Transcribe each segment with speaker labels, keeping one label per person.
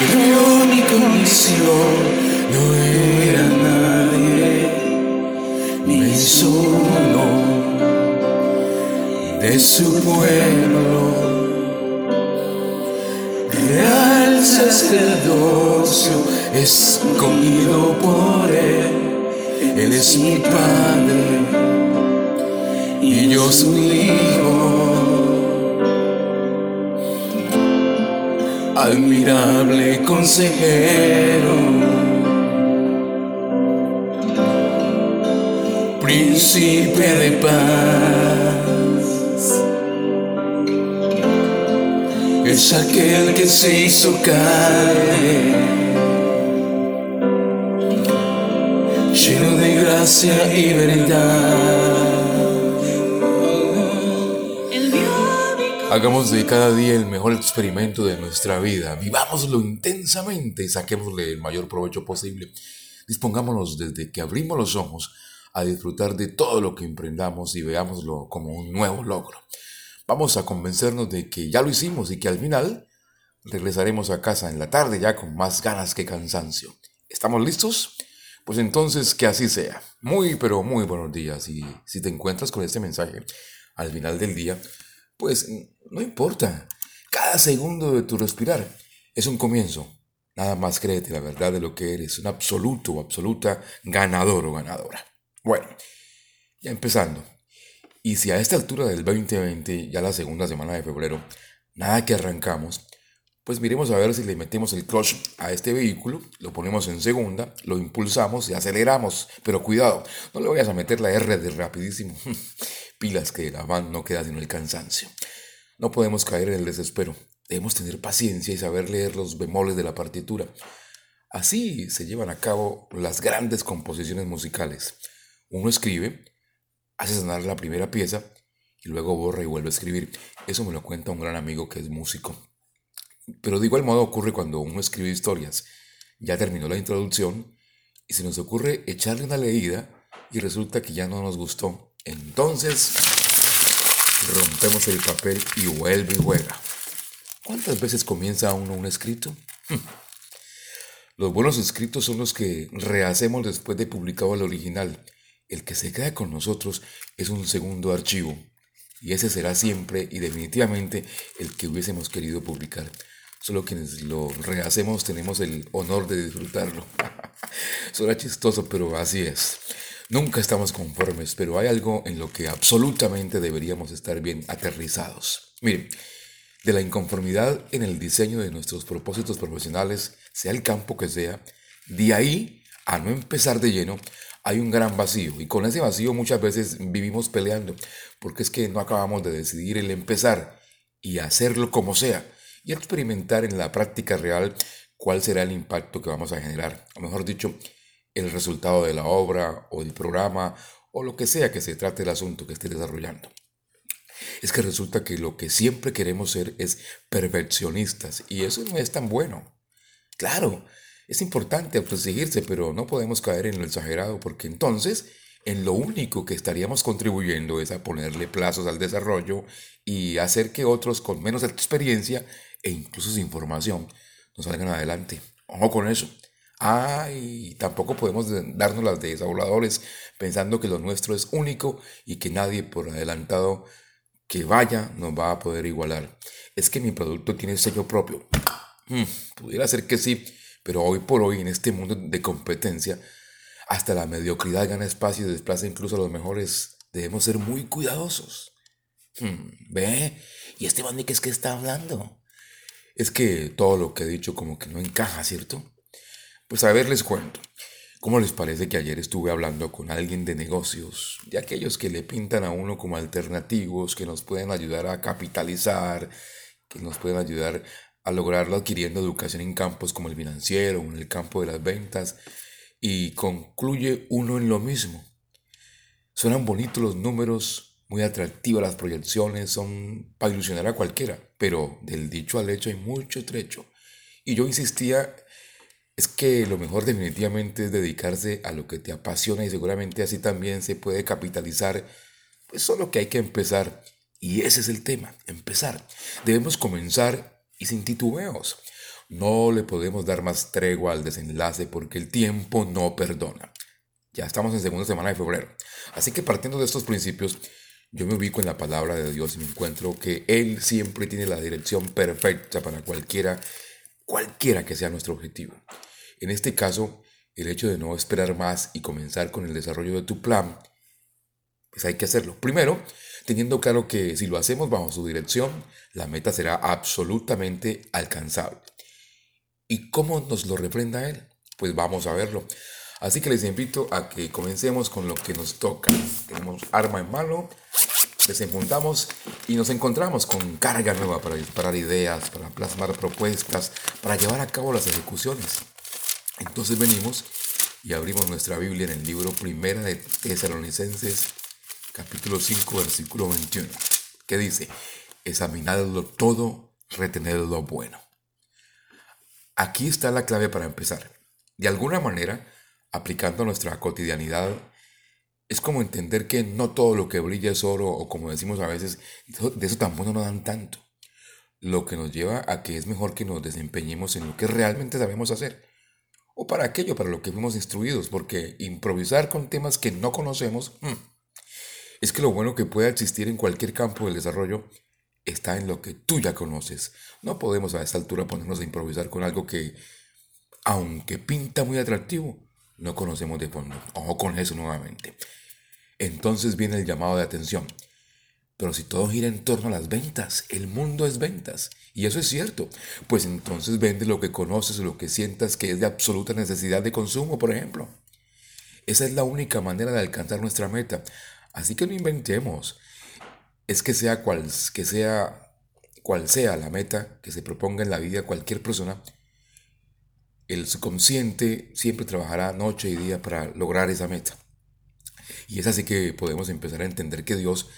Speaker 1: Pero mi condición no era nadie, me hizo uno de su pueblo. Real sacerdocio escogido por él, él es mi padre y yo su hijo. Admirable consejero, príncipe de paz, es aquel que se hizo carne, lleno de gracia y verdad.
Speaker 2: Hagamos de cada día el mejor experimento de nuestra vida. Vivámoslo intensamente y saquémosle el mayor provecho posible. Dispongámonos desde que abrimos los ojos a disfrutar de todo lo que emprendamos y veámoslo como un nuevo logro. Vamos a convencernos de que ya lo hicimos y que al final regresaremos a casa en la tarde ya con más ganas que cansancio. ¿Estamos listos? Pues entonces que así sea. Muy pero muy buenos días y si te encuentras con este mensaje al final del día, pues no importa. Cada segundo de tu respirar es un comienzo. Nada más créete la verdad de lo que eres, un absoluto o absoluta ganador o ganadora. Bueno, ya empezando. Y si a esta altura del 2020, ya la segunda semana de febrero, nada que arrancamos, pues miremos a ver si le metemos el clutch a este vehículo, lo ponemos en segunda, lo impulsamos y aceleramos. Pero cuidado, no le vayas a meter la R de rapidísimo. pilas que la van no queda sino el cansancio. No podemos caer en el desespero. Debemos tener paciencia y saber leer los bemoles de la partitura. Así se llevan a cabo las grandes composiciones musicales. Uno escribe, hace sonar la primera pieza y luego borra y vuelve a escribir. Eso me lo cuenta un gran amigo que es músico. Pero de igual modo ocurre cuando uno escribe historias. Ya terminó la introducción y se nos ocurre echarle una leída y resulta que ya no nos gustó entonces, rompemos el papel y vuelve y juega. ¿Cuántas veces comienza uno un escrito? Los buenos escritos son los que rehacemos después de publicado el original. El que se queda con nosotros es un segundo archivo. Y ese será siempre y definitivamente el que hubiésemos querido publicar. Solo quienes lo rehacemos tenemos el honor de disfrutarlo. Suena chistoso, pero así es. Nunca estamos conformes, pero hay algo en lo que absolutamente deberíamos estar bien aterrizados. Miren, de la inconformidad en el diseño de nuestros propósitos profesionales, sea el campo que sea, de ahí a no empezar de lleno, hay un gran vacío. Y con ese vacío muchas veces vivimos peleando, porque es que no acabamos de decidir el empezar y hacerlo como sea, y experimentar en la práctica real cuál será el impacto que vamos a generar. O mejor dicho, el resultado de la obra o del programa o lo que sea que se trate el asunto que esté desarrollando. Es que resulta que lo que siempre queremos ser es perfeccionistas y eso no es tan bueno. Claro, es importante autoexigirse, pero no podemos caer en lo exagerado porque entonces en lo único que estaríamos contribuyendo es a ponerle plazos al desarrollo y hacer que otros con menos experiencia e incluso sin formación nos salgan adelante. Ojo con eso. Ay, tampoco podemos darnos las de desabladores pensando que lo nuestro es único y que nadie por adelantado que vaya nos va a poder igualar. Es que mi producto tiene sello propio. Hmm, pudiera ser que sí, pero hoy por hoy en este mundo de competencia, hasta la mediocridad gana espacio y desplaza incluso a los mejores. Debemos ser muy cuidadosos. Hmm, ¿Ve? ¿Y este man es que está hablando? Es que todo lo que he dicho como que no encaja, ¿cierto? Pues a ver, les cuento. ¿Cómo les parece que ayer estuve hablando con alguien de negocios, de aquellos que le pintan a uno como alternativos, que nos pueden ayudar a capitalizar, que nos pueden ayudar a lograrlo adquiriendo educación en campos como el financiero, en el campo de las ventas, y concluye uno en lo mismo. Suenan bonitos los números, muy atractivas las proyecciones, son para ilusionar a cualquiera, pero del dicho al hecho hay mucho trecho. Y yo insistía es que lo mejor definitivamente es dedicarse a lo que te apasiona y seguramente así también se puede capitalizar. Pues solo que hay que empezar. Y ese es el tema, empezar. Debemos comenzar y sin titubeos. No le podemos dar más tregua al desenlace porque el tiempo no perdona. Ya estamos en segunda semana de febrero. Así que partiendo de estos principios, yo me ubico en la palabra de Dios y me encuentro que Él siempre tiene la dirección perfecta para cualquiera, cualquiera que sea nuestro objetivo. En este caso, el hecho de no esperar más y comenzar con el desarrollo de tu plan, pues hay que hacerlo. Primero, teniendo claro que si lo hacemos bajo su dirección, la meta será absolutamente alcanzable. ¿Y cómo nos lo refrenda Él? Pues vamos a verlo. Así que les invito a que comencemos con lo que nos toca. Tenemos arma en mano, desenfundamos y nos encontramos con carga nueva para disparar ideas, para plasmar propuestas, para llevar a cabo las ejecuciones. Entonces venimos y abrimos nuestra Biblia en el libro Primera de Tesalonicenses, capítulo 5, versículo 21, que dice, examinadlo todo, retened lo bueno. Aquí está la clave para empezar. De alguna manera, aplicando nuestra cotidianidad, es como entender que no todo lo que brilla es oro o como decimos a veces, de eso tampoco nos dan tanto. Lo que nos lleva a que es mejor que nos desempeñemos en lo que realmente sabemos hacer. O para aquello para lo que fuimos instruidos, porque improvisar con temas que no conocemos, hmm, es que lo bueno que pueda existir en cualquier campo del desarrollo está en lo que tú ya conoces. No podemos a esta altura ponernos a improvisar con algo que, aunque pinta muy atractivo, no conocemos de fondo. Ojo con eso nuevamente. Entonces viene el llamado de atención. Pero si todo gira en torno a las ventas, el mundo es ventas. Y eso es cierto. Pues entonces vende lo que conoces o lo que sientas que es de absoluta necesidad de consumo, por ejemplo. Esa es la única manera de alcanzar nuestra meta. Así que no inventemos. Es que sea cual, que sea, cual sea la meta que se proponga en la vida cualquier persona, el subconsciente siempre trabajará noche y día para lograr esa meta. Y es así que podemos empezar a entender que Dios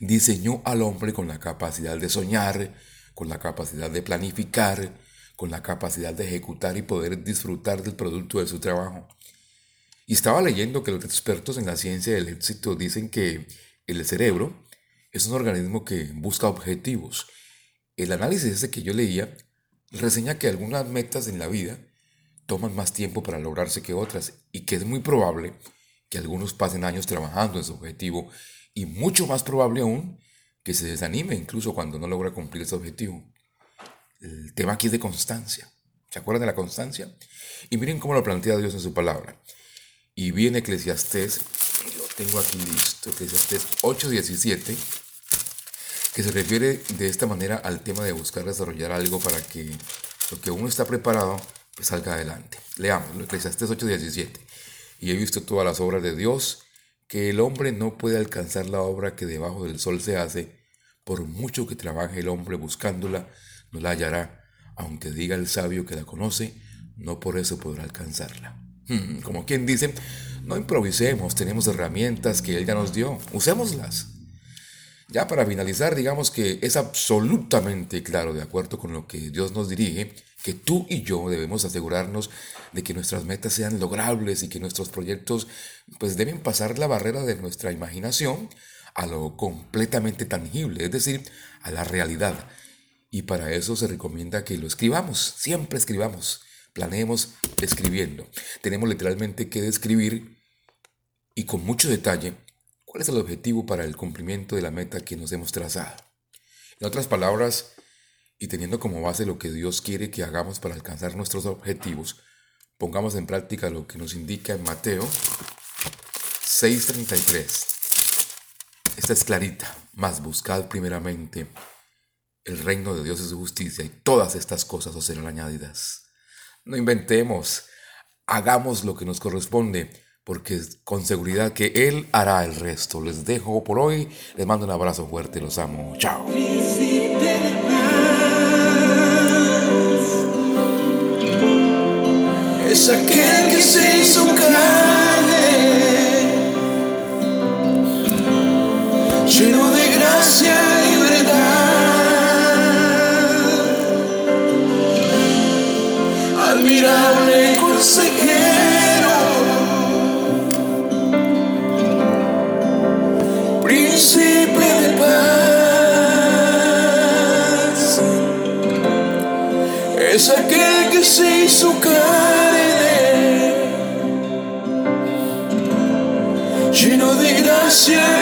Speaker 2: diseñó al hombre con la capacidad de soñar, con la capacidad de planificar, con la capacidad de ejecutar y poder disfrutar del producto de su trabajo. Y estaba leyendo que los expertos en la ciencia del éxito dicen que el cerebro es un organismo que busca objetivos. El análisis ese que yo leía reseña que algunas metas en la vida toman más tiempo para lograrse que otras y que es muy probable que algunos pasen años trabajando en su objetivo y mucho más probable aún que se desanime incluso cuando no logra cumplir ese objetivo. El tema aquí es de constancia. ¿Se acuerdan de la constancia? Y miren cómo lo plantea Dios en su palabra. Y viene Eclesiastés, lo tengo aquí listo, Eclesiastés 8:17, que se refiere de esta manera al tema de buscar desarrollar algo para que lo que uno está preparado salga adelante. Leamos, Eclesiastés 8:17. Y he visto todas las obras de Dios, que el hombre no puede alcanzar la obra que debajo del sol se hace, por mucho que trabaje el hombre buscándola, no la hallará, aunque diga el sabio que la conoce, no por eso podrá alcanzarla. Hmm, como quien dice, no improvisemos, tenemos herramientas que Él ya nos dio, usémoslas. Ya para finalizar, digamos que es absolutamente claro, de acuerdo con lo que Dios nos dirige, que tú y yo debemos asegurarnos de que nuestras metas sean logrables y que nuestros proyectos pues deben pasar la barrera de nuestra imaginación a lo completamente tangible, es decir, a la realidad. Y para eso se recomienda que lo escribamos, siempre escribamos, planeemos escribiendo. Tenemos literalmente que describir y con mucho detalle cuál es el objetivo para el cumplimiento de la meta que nos hemos trazado. En otras palabras, y teniendo como base lo que Dios quiere que hagamos para alcanzar nuestros objetivos, pongamos en práctica lo que nos indica en Mateo 6:33. Esta es clarita, mas buscad primeramente el reino de Dios y su justicia y todas estas cosas os serán añadidas. No inventemos, hagamos lo que nos corresponde, porque con seguridad que Él hará el resto. Les dejo por hoy, les mando un abrazo fuerte, los amo. Chao.
Speaker 1: es aquel que se hizo lleno